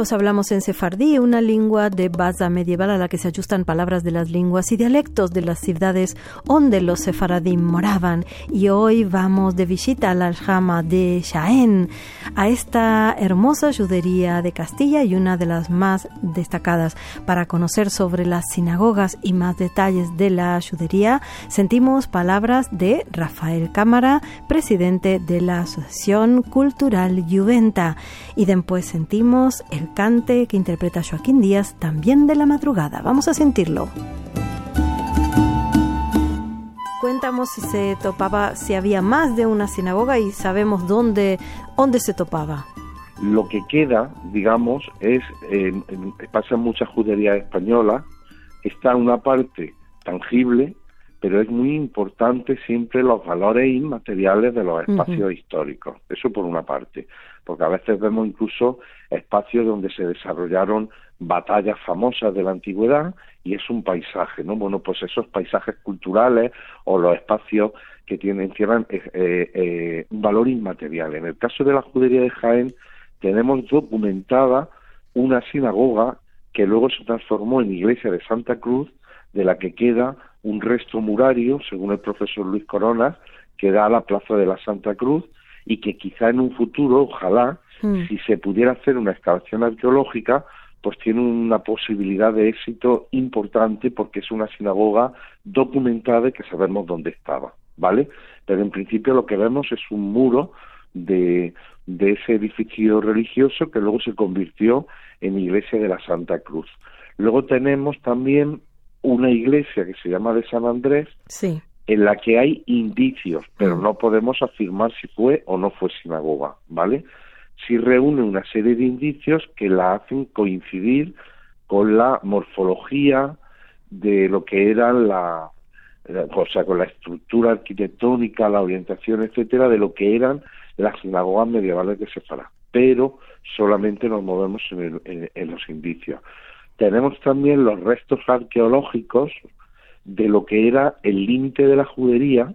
Hablamos en sefardí, una lengua de base medieval a la que se ajustan palabras de las lenguas y dialectos de las ciudades donde los sefaradim moraban. Y hoy vamos de visita al aljama de Jaén, a esta hermosa judería de Castilla y una de las más destacadas. Para conocer sobre las sinagogas y más detalles de la judería, sentimos palabras de Rafael Cámara, presidente de la Asociación Cultural Juventa. Y después sentimos el cante que interpreta Joaquín Díaz, también de la madrugada. Vamos a sentirlo. Cuéntamos si se topaba, si había más de una sinagoga y sabemos dónde, dónde se topaba. Lo que queda, digamos, es, pasa en mucha judería española, está una parte tangible, pero es muy importante siempre los valores inmateriales de los espacios históricos. Eso por una parte porque a veces vemos incluso espacios donde se desarrollaron batallas famosas de la antigüedad y es un paisaje, ¿no? Bueno, pues esos paisajes culturales o los espacios que tienen tienen eh, eh, un valor inmaterial. En el caso de la judería de Jaén tenemos documentada una sinagoga que luego se transformó en iglesia de Santa Cruz, de la que queda un resto murario, según el profesor Luis Corona, que da a la plaza de la Santa Cruz y que quizá en un futuro, ojalá, mm. si se pudiera hacer una excavación arqueológica, pues tiene una posibilidad de éxito importante porque es una sinagoga documentada y que sabemos dónde estaba, ¿vale? Pero en principio lo que vemos es un muro de, de ese edificio religioso que luego se convirtió en iglesia de la Santa Cruz. Luego tenemos también una iglesia que se llama de San Andrés, sí en la que hay indicios, pero mm. no podemos afirmar si fue o no fue sinagoga, ¿vale? Si reúne una serie de indicios que la hacen coincidir con la morfología de lo que era la, o sea, con la estructura arquitectónica, la orientación, etcétera, de lo que eran las sinagogas medievales de Sefará. Pero solamente nos movemos en los indicios. Tenemos también los restos arqueológicos de lo que era el límite de la judería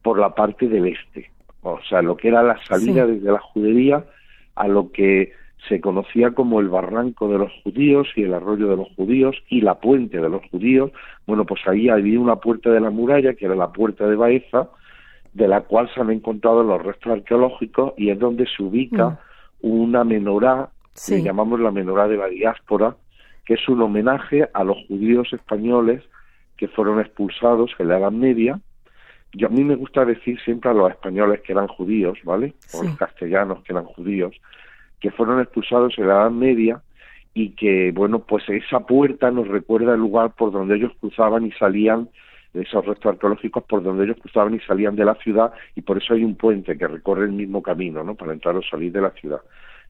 por la parte del este, o sea, lo que era la salida desde la judería a lo que se conocía como el barranco de los judíos y el arroyo de los judíos y la puente de los judíos. Bueno, pues ahí había una puerta de la muralla, que era la puerta de Baeza, de la cual se han encontrado los restos arqueológicos y es donde se ubica mm. una menorá, que llamamos la menorá de la diáspora, que es un homenaje a los judíos españoles que fueron expulsados en la Edad Media. Yo a mí me gusta decir siempre a los españoles que eran judíos, ¿vale? O los castellanos que eran judíos, que fueron expulsados en la Edad Media y que, bueno, pues esa puerta nos recuerda el lugar por donde ellos cruzaban y salían, esos restos arqueológicos por donde ellos cruzaban y salían de la ciudad y por eso hay un puente que recorre el mismo camino, ¿no? Para entrar o salir de la ciudad.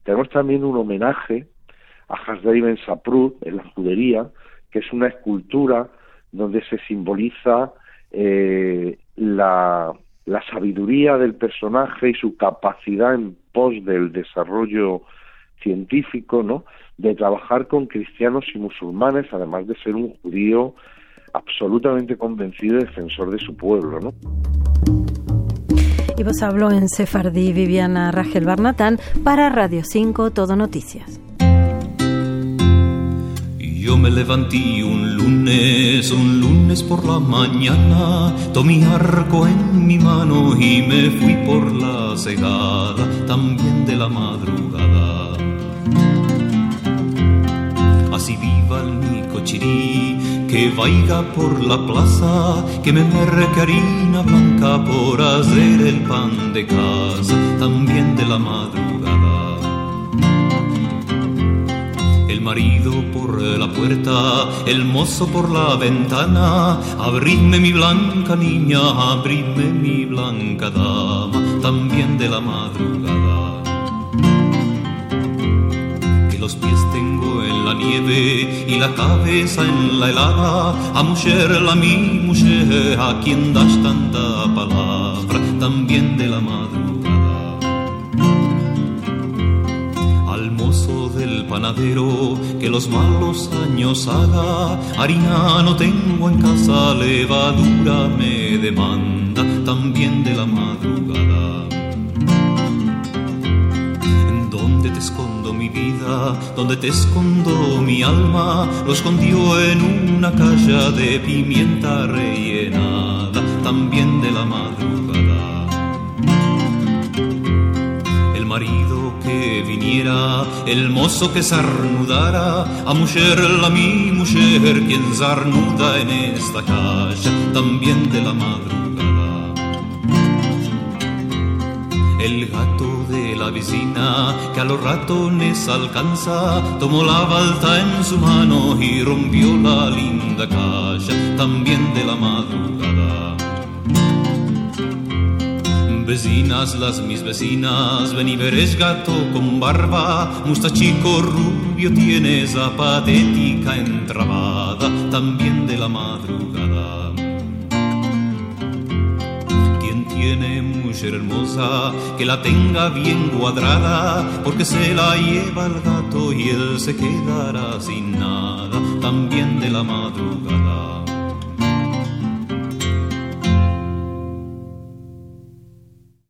Tenemos también un homenaje a Hasdai Ben Saprut en la judería, que es una escultura donde se simboliza eh, la, la sabiduría del personaje y su capacidad en pos del desarrollo científico, ¿no? De trabajar con cristianos y musulmanes, además de ser un judío absolutamente convencido y defensor de su pueblo, ¿no? Y vos habló en Sefardí Viviana Rangel Barnatán para Radio 5 Todo Noticias. Me levanté un lunes, un lunes por la mañana, tomé arco en mi mano y me fui por la cegada, también de la madrugada. Así viva el mi chirí, que vaya por la plaza, que me merque harina blanca por hacer el pan de casa, también de la madrugada marido por la el mozo por la ventana. Abridme mi blanca niña, abridme mi blanca dama, también de la madrugada. Que los pies tengo en la nieve y la cabeza en la helada, a mujer la mi mujer, a quien das tanta palabra, también de la madrugada. Que los malos años haga, harina no tengo en casa, levadura me demanda, también de la madrugada. donde te escondo mi alma, lo escondió en una calle de pimienta rellenada, también de la madrugada. Marido que viniera, el mozo que sarnudara, a mujer la mi mujer, quien sarnuda en esta calle, también de la madrugada. El gato de la vecina que a los ratones alcanza, tomó la balta en su mano y rompió la linda calle también las mis vecinas, ven y veréis gato con barba, mustachico rubio tiene esa patética entrabada, también de la madrugada. tiene mujer hermosa, que la tenga bien cuadrada, porque se la lleva el gato y él se quedará sin nada, también de la madrugada.